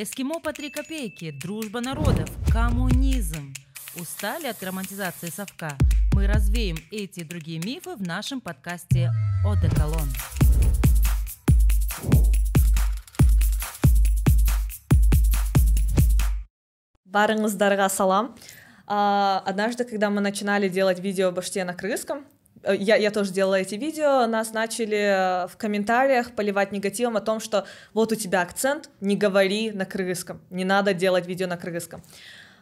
Эскимо по три копейки, дружба народов, коммунизм. Устали от романтизации совка? Мы развеем эти и другие мифы в нашем подкасте «Одеколон». Барыңыздарға салам. А, однажды, когда мы начинали делать видео баште на крымском, э, я, я тоже делала эти видео, нас начали в комментариях поливать негативом о том, что вот у тебя акцент, не говори на крымском, не надо делать видео на крымском.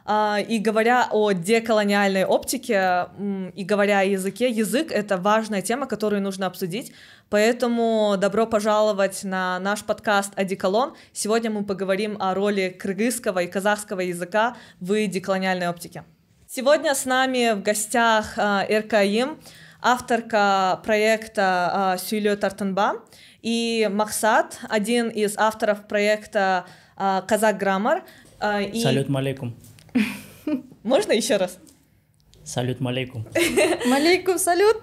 А, и говоря о деколониальной оптике и говоря о языке, язык — это важная тема, которую нужно обсудить, поэтому добро пожаловать на наш подкаст «Одеколон». Сегодня мы поговорим о роли кыргызского и казахского языка в деколониальной оптике. Сегодня с нами в гостях Эркаим, авторка проекта Сюйлё Тартанба, и Максат, один из авторов проекта Казак Граммар. И... Салют, малейкум. Можно еще раз? Салют, малейкум. Малейкум, салют.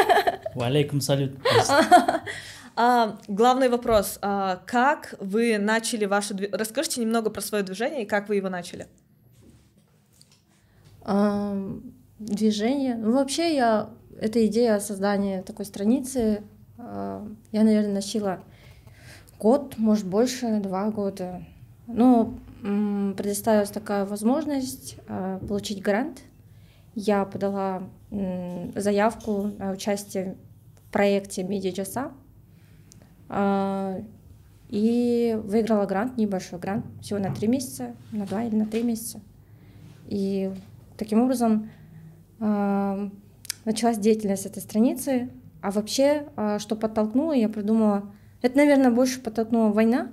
Валейкум, салют. А, главный вопрос. А, как вы начали ваше... Расскажите немного про свое движение и как вы его начали. А, движение? Ну, вообще, я... Эта идея создания такой страницы, а, я, наверное, носила год, может, больше, два года. Но предоставилась такая возможность э, получить грант. Я подала заявку на участие в проекте Медиа э, и выиграла грант, небольшой грант, всего на три месяца, на два или на три месяца. И таким образом э, началась деятельность этой страницы. А вообще, что подтолкнуло, я придумала, это, наверное, больше подтолкнула война,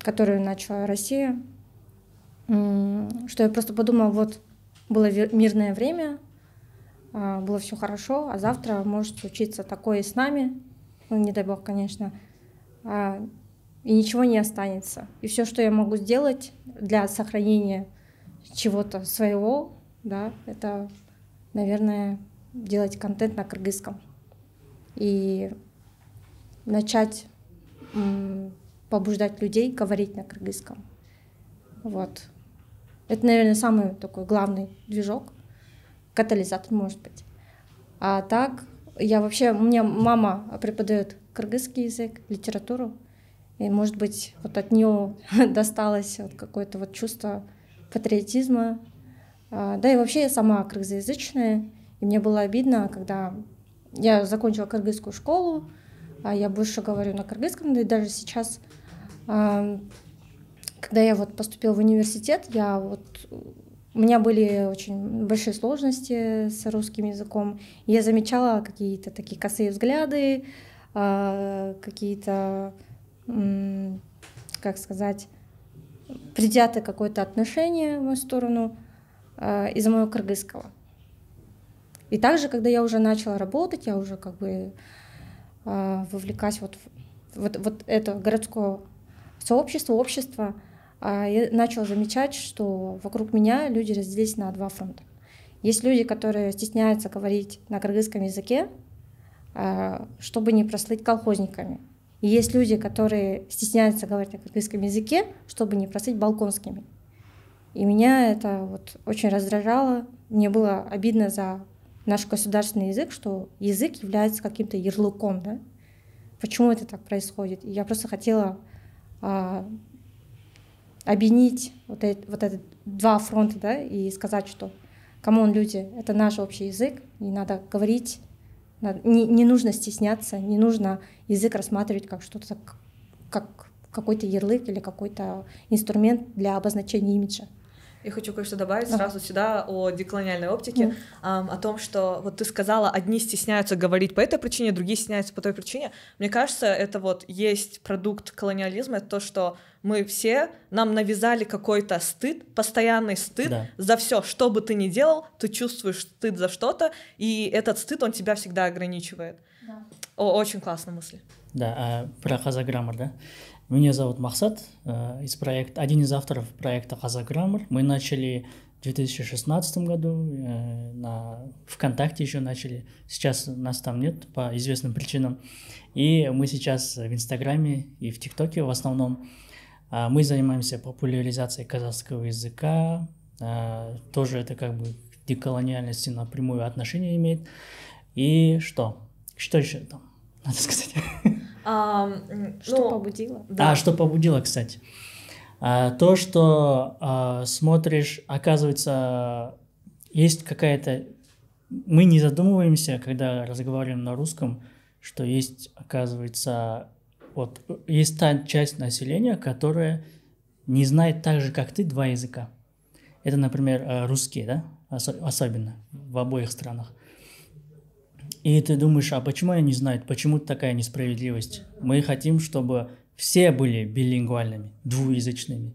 которую начала Россия, что я просто подумала, вот было мирное время, а, было все хорошо, а завтра может случиться такое с нами, ну, не дай бог, конечно, а, и ничего не останется. И все, что я могу сделать для сохранения чего-то своего, да, это, наверное, делать контент на кыргызском. И начать побуждать людей говорить на кыргызском. Вот. Это, наверное, самый такой главный движок, катализатор, может быть. А так, я вообще, у меня мама преподает кыргызский язык, литературу, и, может быть, вот от нее досталось вот какое-то вот чувство патриотизма. А, да и вообще я сама кыргызоязычная, и мне было обидно, когда я закончила кыргызскую школу, а я больше говорю на кыргызском, да и даже сейчас когда я вот поступила в университет, я вот у меня были очень большие сложности с русским языком. Я замечала какие-то такие косые взгляды, а, какие-то, как сказать, предвзятое какое-то отношение в мою сторону а, из-за моего кыргызского. И также, когда я уже начала работать, я уже как бы а, вовлекаюсь вот вот, вот это городское сообщество, общество, а, я начала замечать, что вокруг меня люди разделились на два фронта. Есть люди, которые стесняются говорить на кыргызском языке, а, чтобы не прослыть колхозниками. И есть люди, которые стесняются говорить на кыргызском языке, чтобы не прослыть балконскими. И меня это вот очень раздражало. Мне было обидно за наш государственный язык, что язык является каким-то ярлыком, да? Почему это так происходит? И я просто хотела а, объединить вот, эти, вот эти два фронта, да, и сказать, что кому люди, это наш общий язык, и надо говорить, надо, не, не нужно стесняться, не нужно язык рассматривать как что-то, как какой-то ярлык или какой-то инструмент для обозначения имиджа. Я хочу кое-что добавить да. сразу сюда о деколониальной оптике, эм, о том, что вот ты сказала, одни стесняются говорить по этой причине, другие стесняются по той причине. Мне кажется, это вот есть продукт колониализма, это то, что мы все, нам навязали какой-то стыд, постоянный стыд да. за все, что бы ты ни делал, ты чувствуешь стыд за что-то, и этот стыд, он тебя всегда ограничивает. Да. О, очень классная мысль. Да, а, про Казаграммар, да? Меня зовут Махсат, э, из проекта, один из авторов проекта Казаграммар. Мы начали в 2016 году, э, на ВКонтакте еще начали. Сейчас нас там нет по известным причинам. И мы сейчас в Инстаграме и в ТикТоке в основном. А, мы занимаемся популяризацией казахского языка, а, тоже это как бы деколониальности напрямую отношение имеет. И что? Что еще там надо сказать? А, что ну, побудило? Да. А, что побудило, кстати? А, то, что а, смотришь, оказывается, есть какая-то... Мы не задумываемся, когда разговариваем на русском, что есть, оказывается, вот есть та часть населения, которая не знает так же, как ты, два языка. Это, например, э, русские, да, Осо- особенно в обоих странах. И ты думаешь, а почему они знают, почему такая несправедливость? Мы хотим, чтобы все были билингвальными, двуязычными.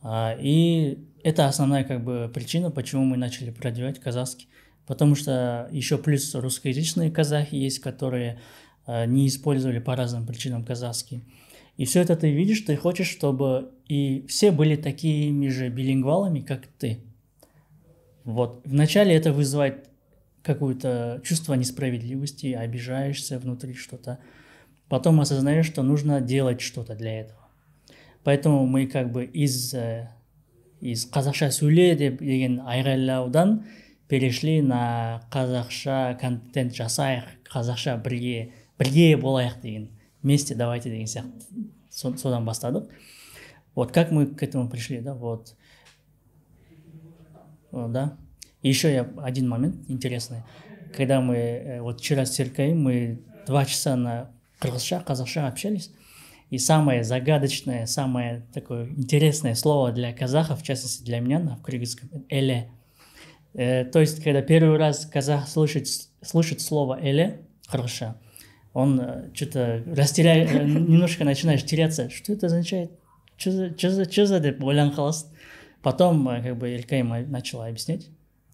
А, И это основная как бы причина, почему мы начали продвигать казахский. Потому что еще плюс русскоязычные казахи есть, которые а, не использовали по разным причинам казахский. И все это ты видишь, ты хочешь, чтобы и все были такими же билингвалами, как ты. Вот. Вначале это вызывает какое-то чувство несправедливости, обижаешься внутри что-то. Потом осознаешь, что нужно делать что-то для этого. Поэтому мы как бы из, э, из қазақша сөйле деп деген айғайлаудан перешли на қазақша контент жасайық қазақша бірге бірге болайық деген вместе давайте деген сияқты Со- содан бастадық вот как мы к этому пришли да вот да еще я один момент интересный когда мы э, вот вчера с Серкаем мы два часа на кыргызша казахша общались и самое загадочное, самое такое интересное слово для казахов, в частности для меня на кыргызском, эле. Э, то есть, когда первый раз казах слышит, слышит слово эле, хорошо, он что-то растеряет, э, немножко начинаешь теряться. Что это означает? Что за, что за, что за деп ойланып. Потом, э, как бы, Элькаим начала объяснять,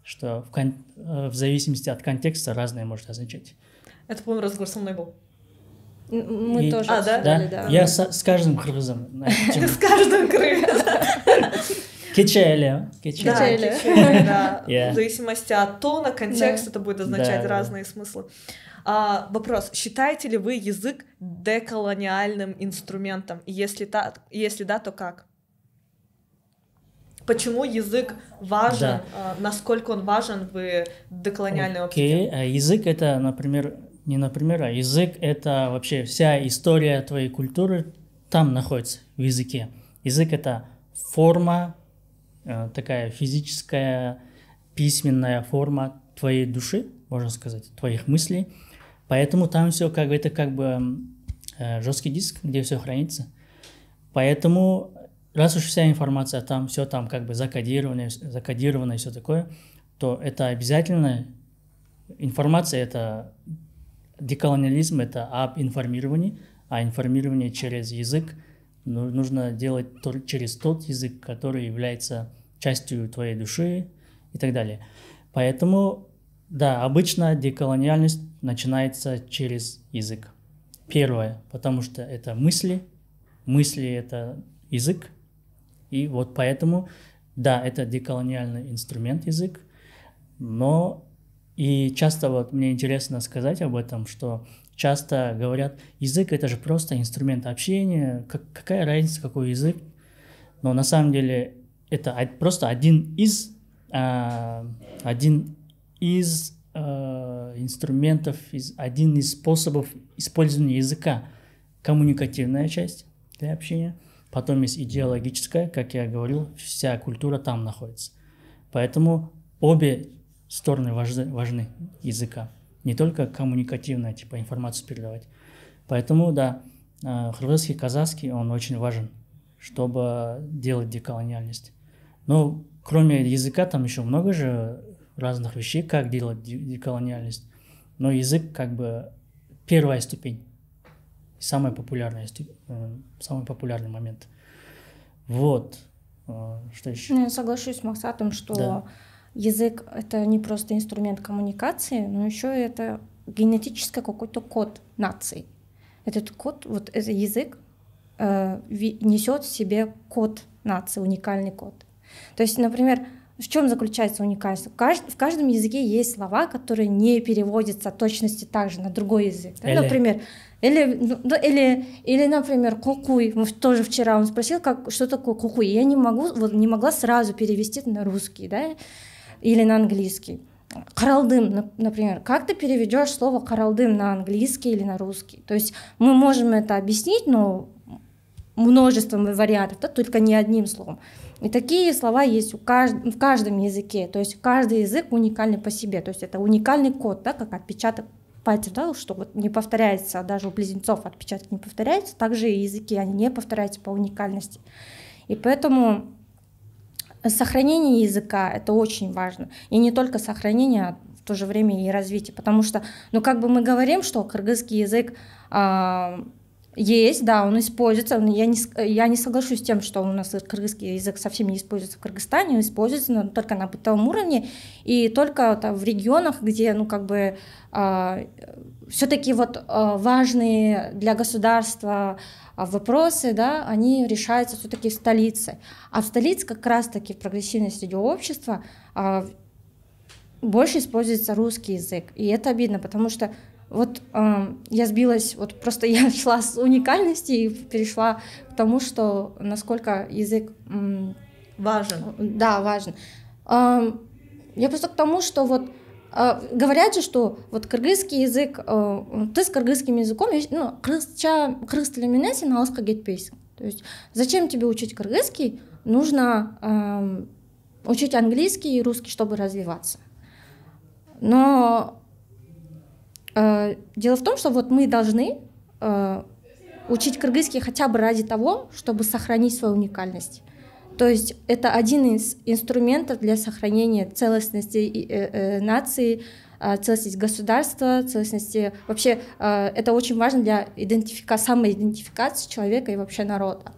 что в, кон- э, в зависимости от контекста разное может означать. Это, по-моему, разговор со мной был. Мы И- тоже А, да? Да? да. Я со- с каждым кыргызом. С каждым крылья. Кече эле, кече. Да. В зависимости от тона, контекста, это будет означать разные смыслы. А, вопрос. Считаете ли вы язык деколониальным инструментом? И Если, та, если да, то как? Почему язык важен? Да. а, насколько он важен в деколониальной оптике? Окей, а язык это, например, не например, а язык это вообще вся история твоей культуры там находится, в языке. Язык это форма, э, такая физическая, письменная форма твоей души, можно сказать, твоих мыслей. Поэтому там все как бы это как бы э, жесткий диск, где все хранится. Поэтому, раз уж вся информация там, все там как бы закодировано, закодировано и все такое, то это обязательно информация это деколониализм это об информировании, а информирование через язык ну, нужно делать через тот язык, который является частью твоей души и так далее. Поэтому, да, обычно деколониальность начинается через язык. Первое, потому что это мысли, мысли это язык, и вот поэтому, да, это деколониальный инструмент язык, но и часто вот мне интересно сказать об этом, что часто говорят, язык это же просто инструмент общения, как, какая разница, какой язык. Но на самом деле это просто один из, а, один из а, инструментов, из, один из способов использования языка. Коммуникативная часть для общения, потом есть идеологическая, как я говорил, вся культура там находится. Поэтому обе стороны важны, важны языка. Не только коммуникативная, типа информацию передавать. Поэтому, да, э, кыргызский, казахский, он очень важен, чтобы делать деколониальность. Но кроме языка, там еще много же разных вещей, как делать де- деколониальность. Но язык как бы первая ступень, самая популярная, сту- э, самый популярный момент. Вот. Э, Что еще? Ну, я соглашусь с Максатом, что Да. язык это не просто инструмент коммуникации, но еще это генетический какой-то код нации. Этот код, вот этот язык э, несет в себе код нации, уникальный код. То есть, например, в чем заключается уникальность? В, кажд... в каждом языке есть слова, которые не переводятся точности также на другой язык. Да? Например, или, ну, или, или, например, кукуй. Мы тоже вчера он спросил, как, что такое кукуй. Я не могу, вот не могла сразу перевести на русский, да, или на английский. Каралдым, например, как ты переведешь слово каралдым на английский или на русский? То есть мы можем это объяснить, но множеством вариантов, да, только не одним словом. И такие слова есть у кажд... в каждом языке. То есть каждый язык уникальный по себе. То есть это уникальный код, да, как отпечаток пальцев, да, что вот не повторяется, даже у близнецов отпечаток не повторяется, также и языки, они не повторяются по уникальности. И поэтому сохранение языка — это очень важно. И не только сохранение, а в то же время и развитие. Потому что, ну, как бы мы говорим, что кыргызский язык а, есть, да, он используется. Я не, я не соглашусь с тем, что у нас кыргызский язык совсем не используется в Кыргызстане, он используется но только на бытовом уровне и только там, в регионах, где, ну, как бы, э, все-таки вот э, важные для государства вопросы, да, они решаются все-таки в столице. А в столице как раз-таки в прогрессивной среде общества э, больше используется русский язык. И это обидно, потому что вот э, я сбилась, вот просто я шла с уникальности и перешла к тому, что насколько язык э, важен. Да, важен. Э, я просто к тому, что вот э, говорят же, что вот кыргызский язык, э, ты с кыргызским языком, ну, кыргызча, кыргыз тіліменен сен алысқа кетпейсің. То есть зачем тебе учить кыргызский? Нужно э, учить английский и русский, чтобы развиваться. Но Э, дело в том, что вот мы должны э, учить кыргызский хотя бы ради того, чтобы сохранить свою уникальность. То есть это один из инструментов для сохранения целостности э, нации, целостности государства, целостности... Вообще это очень важно для идентифика... самоидентификации человека и вообще народа.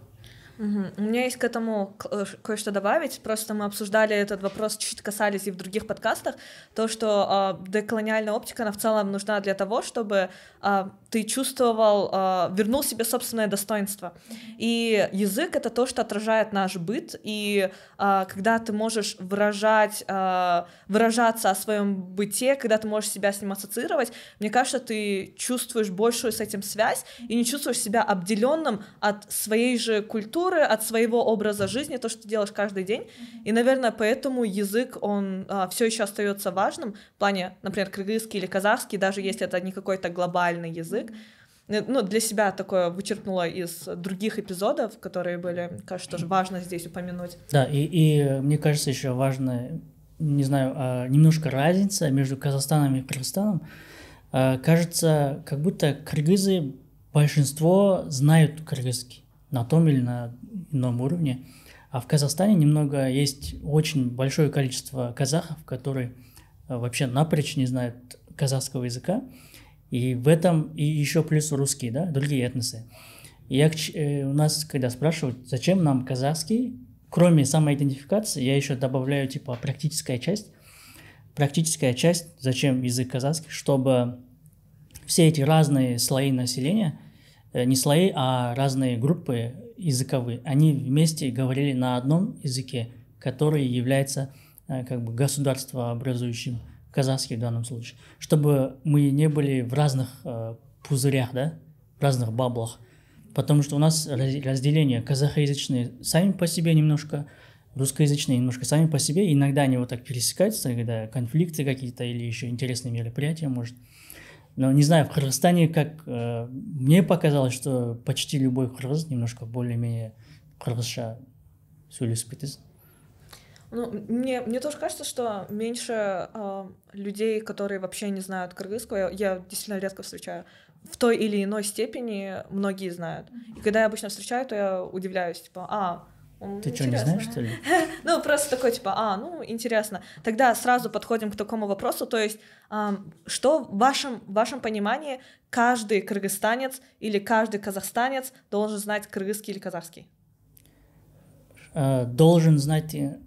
Угу. У меня есть к этому э, кое-что добавить. Просто мы обсуждали этот вопрос, чуть-чуть касались и в других подкастах. То, что э, деколониальная оптика, она в целом нужна для того, чтобы э, ты чувствовал, э, вернул себе собственное достоинство. И язык — это то, что отражает наш быт. И э, когда ты можешь выражать, э, выражаться о своем быте, когда ты можешь себя с ним ассоциировать, мне кажется, ты чувствуешь большую с этим связь и не чувствуешь себя обделенным от своей же культуры, от своего образа жизни, то, что ты делаешь каждый день. И, наверное, поэтому язык, он а, все еще остается важным в плане, например, кыргызский или казахский, даже если это не какой-то глобальный язык. Э, ну, для себя такое вычеркнула из других эпизодов, которые были, кажется, тоже важно здесь упомянуть. Да, и, и мне кажется, еще важно, не знаю, а, немножко разница между Казахстаном и Кыргызстаном. А, кажется, как будто кыргызы большинство знают кыргызский на том или на ином уровне. А в Казахстане немного есть очень большое количество казахов, которые э, вообще напрочь не знают казахского языка. И в этом и еще плюс русские, да, другие этносы. Я, э, у нас, когда спрашивают, зачем нам казахский, кроме самоидентификации, я еще добавляю типа практическая часть. Практическая часть, зачем язык казахский, чтобы все эти разные слои населения – Э, не слои, а разные группы языковые, они вместе говорили на одном языке, который является э, как бы государствообразующим, казахский в данном случае, чтобы мы не были в разных э, пузырях, да, в разных баблах, потому что у нас разделение казахоязычные сами по себе немножко, русскоязычные немножко сами по себе, иногда они вот так пересекаются, когда конфликты какие-то или еще интересные мероприятия, может, но не знаю, в Кыргызстане, как э, мне показалось, что почти любой кыргыз немножко более-менее кыргызша. Сөйлесіп кетесің ну, мне, мне тоже кажется, что меньше э, людей, которые вообще не знают кыргызского, я, я действительно редко встречаю. В той или иной степени многие знают. И когда я обычно встречаю, то я удивляюсь, типа, а, ты что, не знаешь, что ли? ну, просто такой, типа, а, ну, интересно. Тогда сразу подходим к такому вопросу, то есть, что в вашем, в вашем понимании каждый кыргызстанец или каждый казахстанец должен знать кыргызский или казахский? А, должен знать, э,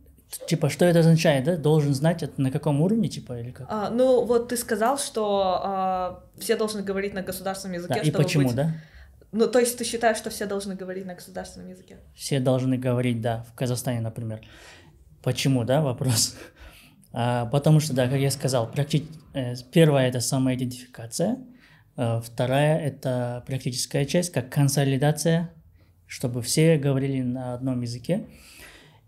типа, что это означает, да? Должен знать, это на каком уровне, типа, или как? А, ну, вот ты сказал, что а, все должны говорить на государственном языке, да, и почему, быть... да? Ну, то есть ты считаешь, что все должны говорить на государственном языке? Все должны говорить, да, в Казахстане, например. Почему, да, вопрос? А, потому что, да, как я сказал, практи... э, первая это самоидентификация, э, вторая это практическая часть, как консолидация, чтобы все говорили на одном языке.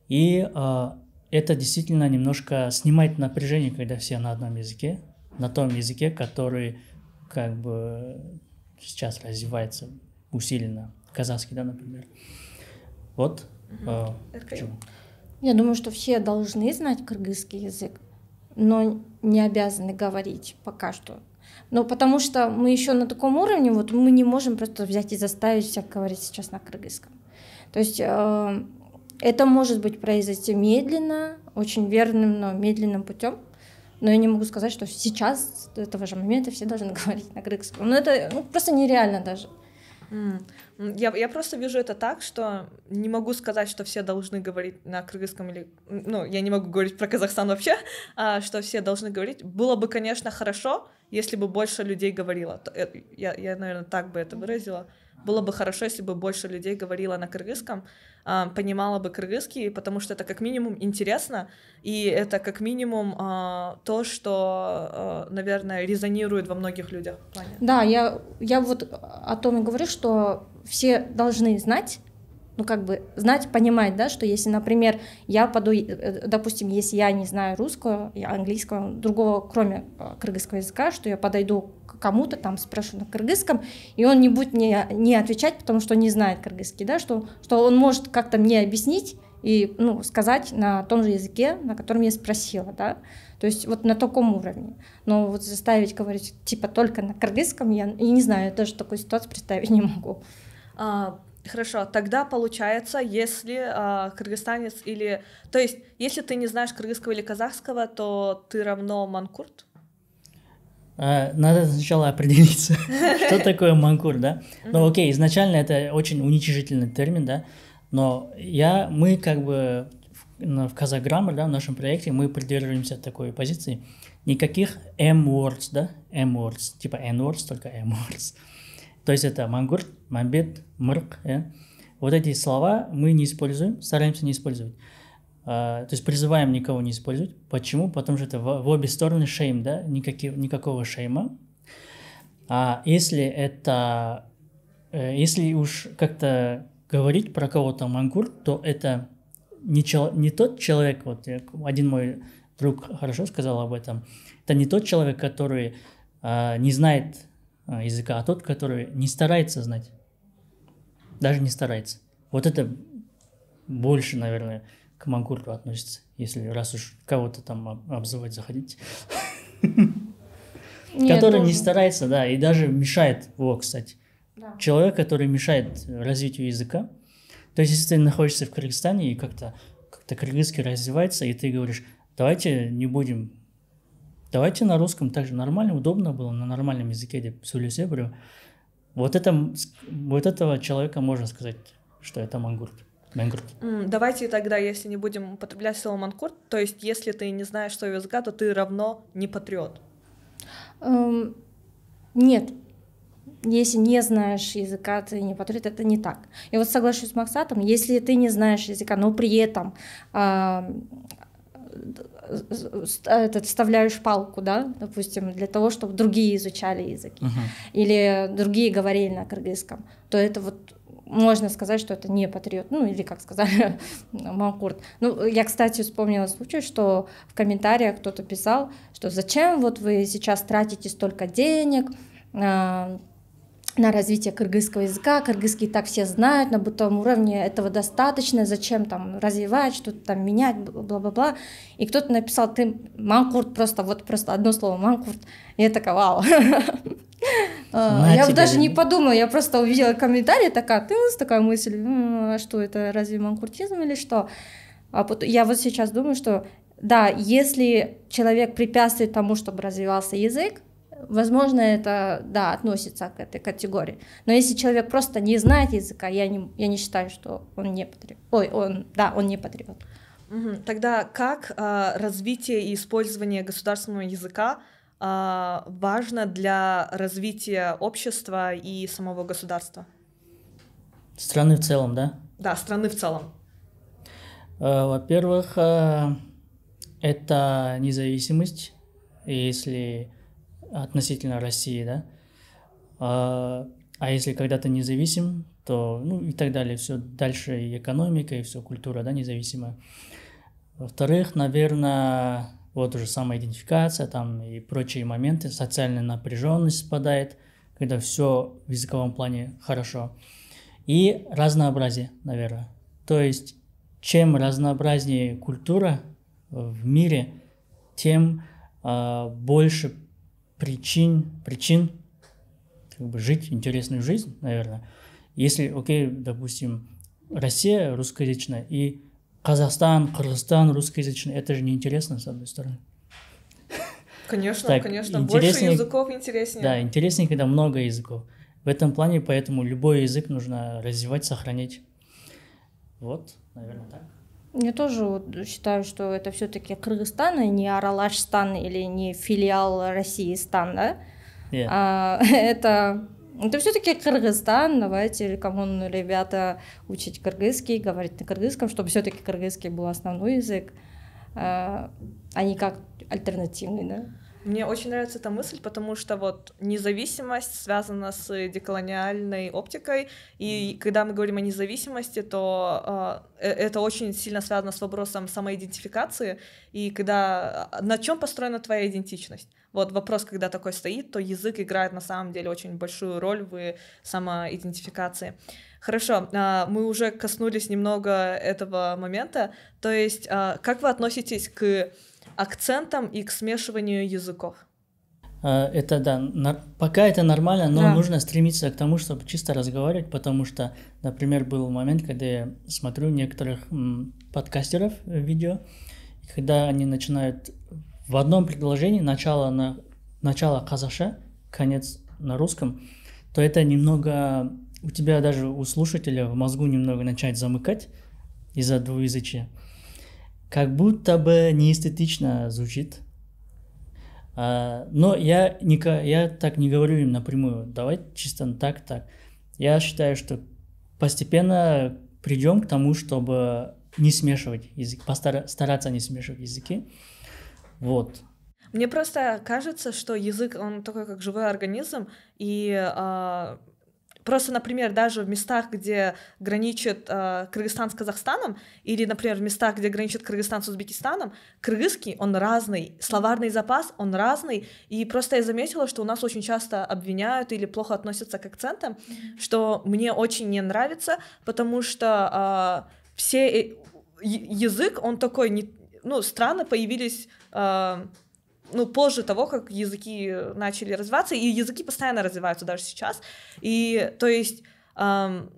И э, это действительно немножко снимает напряжение, когда все на одном языке, на том языке, который как бы сейчас развивается усиленно, казахский, да, например. Вот. Э, почему. Я думаю, что все должны знать кыргызский язык, но не обязаны говорить пока что. Но потому что мы еще на таком уровне, вот мы не можем просто взять и заставить всех говорить сейчас на кыргызском. То есть э, это может быть произойти медленно, очень верным, но медленным путем. Но я не могу сказать, что сейчас, с этого же момента, все должны говорить на кыргызском. Ну, это ну, просто нереально даже. Я, я просто вижу это так, что не могу сказать, что все должны говорить на кыргызском или... Ну, я не могу говорить про Казахстан вообще, а, что все должны говорить. Было бы, конечно, хорошо, если бы больше людей говорило. Э, я, я наверное, так бы это выразила. Было бы хорошо, если бы больше людей говорило на кыргызском, а, понимала бы кыргызский, потому что это как минимум интересно, и это как минимум а, то, что, а, наверное, резонирует во многих людях. Да, я, я вот о том и говорю, что все должны знать, ну, как бы знать, понимать, да, что если, например, я поду, э, допустим, если я не знаю русского, английского, другого, кроме кыргызского языка, что я подойду кому-то там спрошу на кыргызском, и он не будет мне не отвечать, потому что не знает кыргызский, да, что, что он может как-то мне объяснить и ну, сказать на том же языке, на котором я спросила, да, то есть вот на таком уровне. Но вот заставить говорить типа только на кыргызском, я, я не знаю, я даже такую ситуацию представить не могу. А, Хорошо, тогда получается, если а, кыргызстанец или... То есть, если ты не знаешь кыргызского или казахского, то ты равно манкурт? А, надо сначала определиться, что такое манкур, да? Ну, окей, изначально это очень уничижительный термин, да, но я, мы как бы в, в Казаграммар, да, в нашем проекте, мы придерживаемся такой позиции, никаких M-words, да, M-words, типа N-words, только M-words. То есть это мангур, мамбет, мырк, yeah? вот эти слова мы не используем, стараемся не использовать. А, то есть призываем никого не использовать. Почему? Потому что это в, в обе стороны шейм, да, Никаких, никакого шейма. А если это, э, если уж как-то говорить про кого-то мангур, то это не, чел, не тот человек, вот один мой друг хорошо сказал об этом, это не тот человек, который а, не знает языка, а тот, который не старается знать, даже не старается. Вот это больше, наверное, к Мангурту относится, если раз уж кого-то там обзывать заходить. Который не старается, да, и даже мешает, о, кстати. Человек, который мешает развитию языка. То есть, если ты находишься в Кыргызстане и как-то как-то кыргызский развивается, и ты говоришь, давайте не будем, давайте на русском также нормально, удобно было, на нормальном языке деп сөйлесе Вот, это, вот этого человека можно сказать, что это мангурт. Мангурт. Давайте тогда, если не будем употреблять слово манкурт, то есть если ты не знаешь своего языка, то ты равно не патриот. Эм, нет, если не знаешь языка, ты не патриот, это не так. И вот соглашусь с Максатом, если ты не знаешь языка, но при этом э, этот, вставляешь палку, да, допустим, для того, чтобы другие изучали языки, uh-huh. или другие говорили на кыргызском, то это вот можно сказать, что это не патриот, ну или как сказали, Манкурт. Ну, я, кстати, вспомнила случай, что в комментариях кто-то писал, что зачем вот вы сейчас тратите столько денег, а, на развитие кыргызского языка. Кыргызский так все знают, на бытовом уровне этого достаточно, зачем там развивать, что-то там менять, бла-бла-бла. И кто-то написал, ты манкурт, просто вот просто одно слово манкурт. И я такая, вау. Я даже не подумала, я просто увидела комментарий, такая, ты такая мысль, а что это, разве манкуртизм или что? А я вот сейчас думаю, что да, если человек препятствует тому, чтобы развивался язык, возможно, это, да, относится к этой категории. Но если человек просто не знает языка, я не, я не считаю, что он не патриот. Ой, он, да, он не патриот. Тогда как э, развитие и использование государственного языка э, важно для развития общества и самого государства? Страны в целом, да? Да, страны в целом. Э, во-первых, э, это независимость, если относительно России, да. А, а если когда то независим, то, ну и так далее, все дальше и экономика, и все культура, да, независимая. Во-вторых, наверное, вот уже самоидентификация там и прочие моменты, социальная напряженность спадает, когда все в языковом плане хорошо. И разнообразие, наверное. То есть, чем разнообразнее культура в мире, тем э, больше причин, причин как бы жить интересную жизнь, наверное. Если, окей, допустим, Россия русскоязычная и Казахстан, Кыргызстан русскоязычный, это же неинтересно, с одной стороны. Конечно, так, конечно, больше языков интереснее. Да, интереснее, когда много языков. В этом плане, поэтому любой язык нужно развивать, сохранить. Вот, наверное, так. Я тоже вот считаю, что это все-таки Кыргызстан, а не Аралашстан или не филиал России стан, да? Yeah. А, это это все-таки Кыргызстан, давайте, come on, ребята, учить кыргызский, говорить на кыргызском, чтобы все-таки кыргызский был основной язык, а, а не как альтернативный, да? Мне очень нравится эта мысль, потому что вот независимость связана с деколониальной оптикой, и когда мы говорим о независимости, то э, это очень сильно связано с вопросом самоидентификации, и когда на чем построена твоя идентичность. Вот вопрос, когда такой стоит, то язык играет на самом деле очень большую роль в самоидентификации. Хорошо, мы уже коснулись немного этого момента, то есть как вы относитесь к акцентом и к смешиванию языков. А, это да, пока это нормально, но да. нужно стремиться к тому, чтобы чисто разговаривать, потому что, например, был момент, когда я смотрю некоторых подкастеров видео, когда они начинают в одном предложении начало на начало казаша, конец на русском, то это немного у тебя даже у слушателя в мозгу немного начать замыкать из-за двуязычия как будто бы неэстетично звучит. А, но я, не, я так не говорю им напрямую. Давай чисто так, так. Я считаю, что постепенно придем к тому, чтобы не смешивать язык, постараться не смешивать языки. Вот. Мне просто кажется, что язык, он такой как живой организм, и э, Просто, например, даже в местах, где граничит э, Кыргызстан с Казахстаном, или, например, в местах, где граничит Кыргызстан с Узбекистаном, кыргызский, он разный, словарный запас, он разный, и просто я заметила, что у нас очень часто обвиняют или плохо относятся к акцентам, mm-hmm. что мне очень не нравится, потому что э, все э, язык, он такой, не, ну, странно появились... Э, ну, позже того, как языки начали развиваться, и языки постоянно развиваются даже сейчас. И, то есть, эм,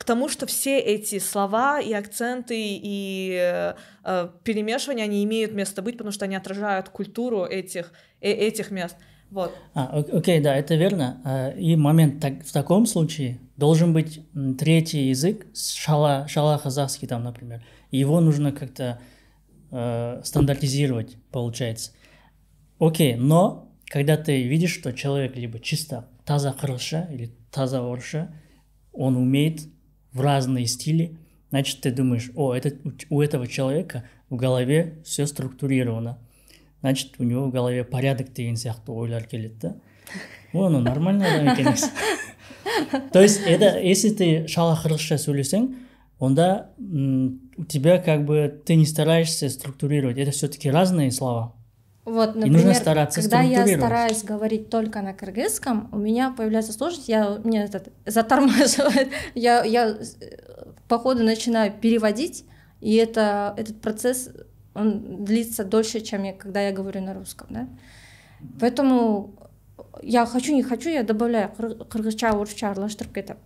к тому, что все эти слова и акценты и э, перемешивания, они имеют место быть, потому что они отражают культуру этих, э, этих мест. Вот. А, окей, да, это верно. А, и момент так, в таком случае должен быть третий язык, шала, шала казахский там, например. Его нужно как-то э, стандартизировать, получается. Окей, но когда ты видишь, что человек либо чисто таза кыргызша или таза орысша, он умеет в разные стили, значит, ты думаешь, о, это, у этого человека в голове все структурировано. Значит, у него в голове порядок деген сияқты ойлар келеді да? Ну нормально адам екен то есть это если ты шала кыргызша сөйлесең онда у тебя как бы ты не стараешься структурировать. Это все-таки разные слова вот, например, и нужно стараться когда я стараюсь говорить только на кыргызском, у меня появляется сложность, я мне этот затормаживает, я, я по ходу начинаю переводить, и это, этот процесс, он длится дольше, чем я, когда я говорю на русском, да. Поэтому я хочу, не хочу, я добавляю кыргызча, орысча аралаштырып кетем.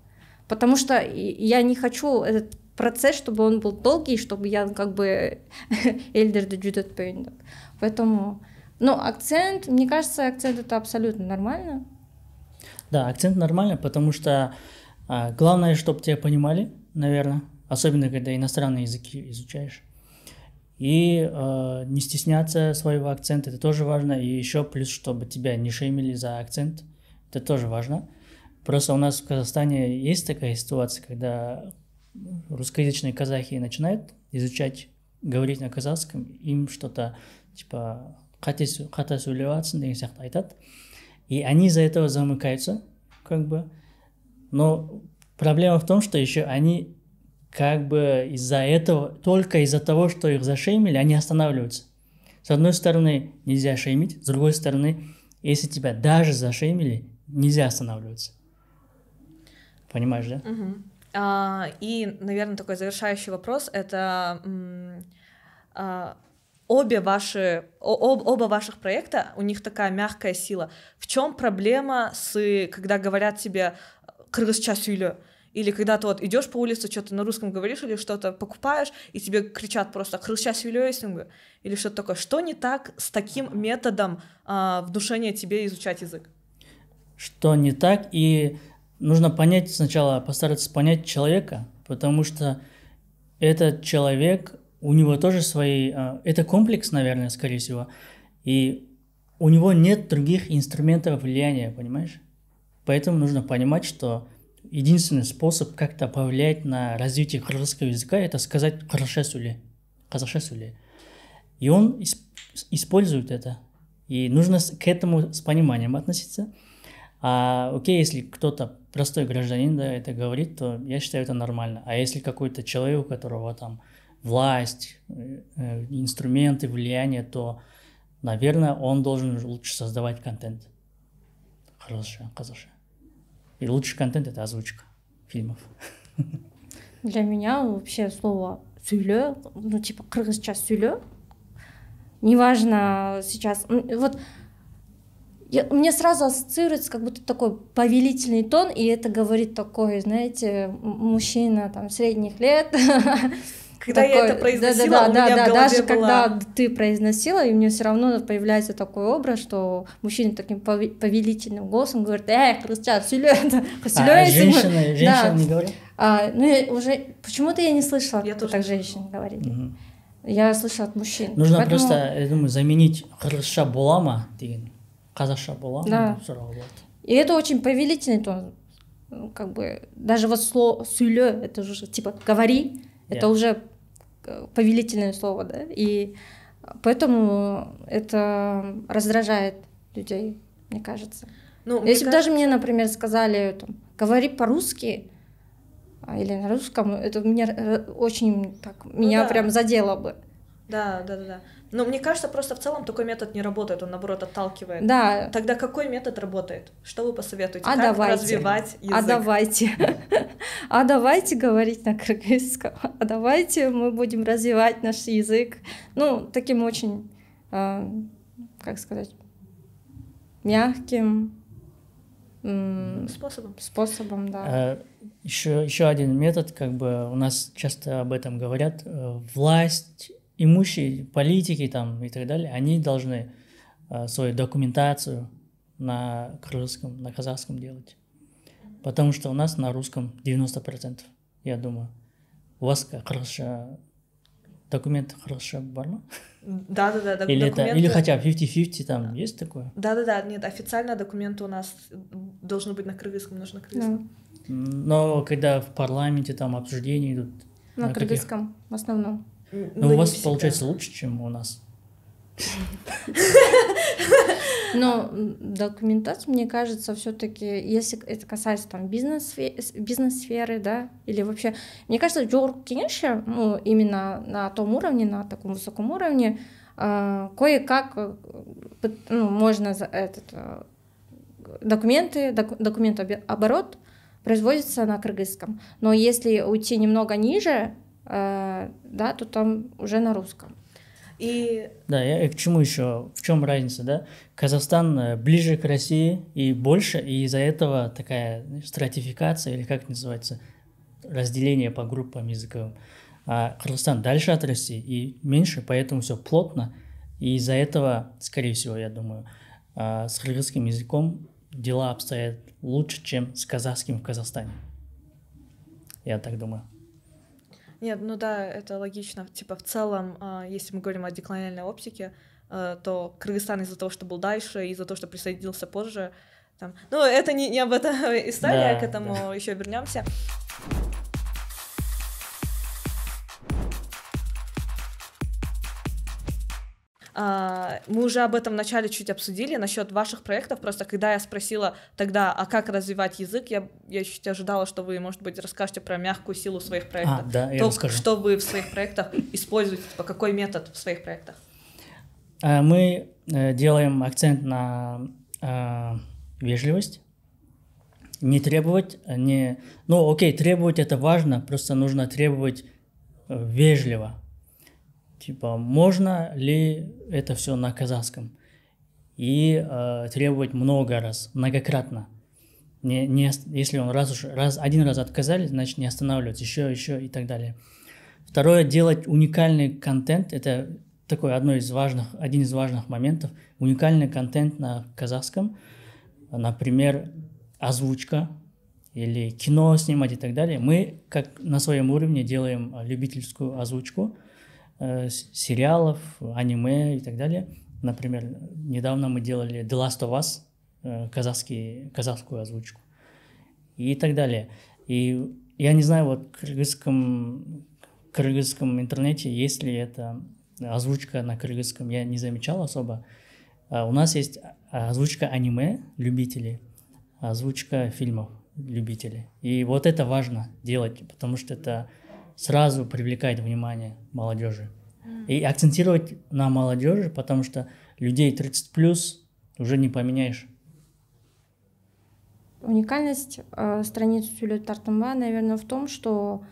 Потому что я не хочу этот процесс, чтобы он был долгий, чтобы я как бы эльдерді жүдетпейін деп Поэтому, ну, акцент, мне кажется, акцент это абсолютно нормально. Да, акцент нормально, потому что а, главное, чтобы тебя понимали, наверное, особенно когда иностранные языки изучаешь. И э, не стесняться своего акцента, это тоже важно. И еще плюс, чтобы тебя не шеймили за акцент, это тоже важно. Просто у нас в Казахстане есть такая ситуация, когда русскоязычные казахи начинают изучать говорить на казахском им что-то типа қате қате сөйлеп жатрсың деген сияқты айтады. И они из-за этого замыкаются как бы. Но проблема в том что еще они как бы из-за этого только из-за того что их зашеймили они останавливаются. С одной стороны нельзя шеймить с другой стороны если тебя даже зашеймили нельзя останавливаться. Понимаешь да? Мгм. А, и, наверное, такой завершающий вопрос это а, обе ваши об- оба ваших проекта у них такая мягкая сила. В чем проблема с когда говорят тебе кыргызча сөйле или когда ты вот идешь по улице, что-то на русском говоришь или что-то покупаешь, и тебе кричат просто «кыргызча сөйлейсің бе?» или что-то такое. Что не так с таким методом а, внушения тебе изучать язык? что не так, и нужно понять сначала, постараться понять человека, потому что этот человек, у него тоже свои, а, это комплекс, наверное, скорее всего, и у него нет других инструментов влияния, понимаешь? Поэтому нужно понимать, что единственный способ как-то повлиять на развитие кыргызского языка, это сказать «қазақша сөйле». И он ис- использует это. И нужно к этому с пониманием относиться. А окей, если кто-то простой гражданин, да, это говорит, то я считаю это нормально. А если какой-то человек, у которого там власть, э, э, инструменты, влияние, то, наверное, он должен лучше создавать контент. Хорошо, хорошо. И лучший контент это озвучка фильмов. Для меня вообще слово «сөйле», ну, типа, кыргызча «сөйле», неважно сейчас, вот я- мне сразу ассоциируется как будто такой повелительный тон, и это говорит такой, знаете, мужчина там средних лет. Когда я Такой, это произносила, да-да-да, у меня в да, голове даже была- когда ты произносила, и мне все равно появляется такой образ, что мужчина таким пове- повелительным голосом говорит, эй, кыргызча, сөйле, А сөйлейсің бе?» женщины, женщины Да. не говорят? А, ну, я уже почему-то я не слышала, Я как тоже так не женщины говорили. Мгм. Я слышала от мужчин. Нужно Поэтому- просто, я думаю, заменить кыргызша бола ма деген қазақша бола ма Да. болады И это очень повелительный тон. Ну, Как бы даже вот слово «сюлё» это уже типа «говори», это Yeah. уже э, повелительное слово, да, и поэтому это раздражает людей, мне кажется. Ну, мне Если бы кажется- даже мне, например, сказали там, «говори по-русски», а, или на русском, это меня э, очень так, меня да. прям задело бы. Да, да, да, да. Но мне кажется, просто в целом такой метод не работает, он наоборот отталкивает. Да, Тогда какой метод работает? Что вы посоветуете? А как давайте. развивать язык? А давайте. А давайте говорить на кыргызском. А давайте мы будем развивать наш язык. Ну, таким очень, а, как сказать, мягким Способом. способом, да. Еще, еще один метод, как бы у нас часто об этом говорят, э, власть, имущие, политики там и так далее, они должны э, свою документацию на кыргызском, на казахском делать. Потому что у нас на русском 90%, я думаю. У вас как кыргызша документ кыргызша бар ма? Да, да, да. Или, это, или хотя бы 50-50 там есть такое? Да, да, да. Нет, официально документы у нас должны быть на кыргызском, нужно на кыргызском. Да. Но когда в парламенте там обсуждения идут, На на каких? кыргызском в основном. Ну, не у вас всегда. получается лучше, чем у нас. Но документация, мне кажется, все-таки, если это касается там бизнес бизнес-сферы, да, или вообще, мне кажется, Джорк Кенши, ну, именно на том уровне, на таком высоком уровне, а, кое-как э, ну, можно за этот э, документы, док, документооборот производится на кыргызском. Но если уйти немного ниже, э, да, то там уже на русском. И Да, я к чему еще? В чем разница, да? Казахстан э, ближе к России и больше, и из-за этого такая стратификация, или как называется, разделение по группам языковым. А Кыргызстан дальше от России и меньше, поэтому все плотно. И из-за этого, скорее всего, я думаю, а, с кыргызским языком дела обстоят лучше, чем с казахским в Казахстане. Я так думаю. Нет, ну да, это логично. Типа в целом, а, если мы говорим о деколониальной оптике, а, то Кыргызстан из-за того, что был дальше, из-за того, что присоединился позже, там, ну это не, не об этом история, Да, к этому еще вернемся. Мы уже об этом вначале чуть обсудили, насчет ваших проектов. Просто когда я спросила тогда, а как развивать язык, я, я чуть ожидала, что вы, может быть, расскажете про мягкую силу своих проектов. А, да, я То, расскажу. что вы в своих проектах используете, по какой метод в своих проектах? А, Мы э, делаем акцент на а, вежливость, не требовать, а не... Ну, окей, требовать это важно, просто нужно требовать э, вежливо. Типа, можно ли это все на казахском? И э, требовать много раз, многократно. Не, не, если он раз, уж, раз, один раз отказали, значит не останавливаться, еще, еще и так далее. Второе, делать уникальный контент, это такой одно из важных, один из важных моментов. Уникальный контент на казахском, например, озвучка или кино снимать и так далее. Мы, как на своем уровне, делаем любительскую озвучку э, сериалов, аниме и так далее. Например, недавно мы делали The Last of Us, э, казахский, казахскую озвучку и так далее. И я не знаю, вот в кыргызском, кыргызском интернете есть ли это озвучка на кыргызском, я не замечал особо. А у нас есть озвучка аниме любителей, озвучка фильмов любителей. И вот это важно делать, потому что это сразу привлекает внимание молодежи. И акцентировать на молодежи, потому что людей 30 плюс уже не поменяешь. Уникальность э, страницы Сюлет Тартымба, наверное, в том, что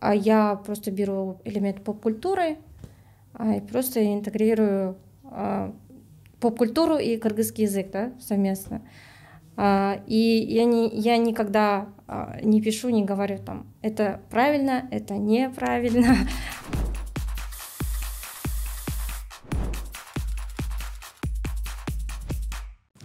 а, я просто беру элемент поп-культуры а, и просто интегрирую а, поп-культуру и кыргызский язык да, совместно. А, и я, не, я никогда а, не пишу, не говорю там, это правильно, это неправильно.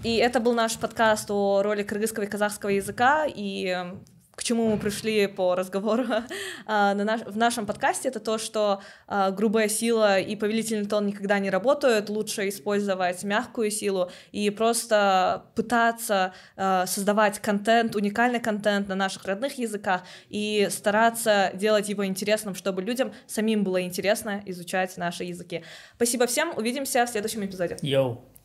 И это был наш подкаст о роли кыргызского и казахского языка и э, к чему мы пришли по разговору а, на наш- в нашем подкасте, это то, что а, грубая сила и повелительный тон никогда не работают, лучше использовать мягкую силу и просто пытаться а, создавать контент, уникальный контент на наших родных языках и стараться делать его интересным, чтобы людям самим было интересно изучать наши языки. Спасибо всем, увидимся в следующем эпизоде. Йоу!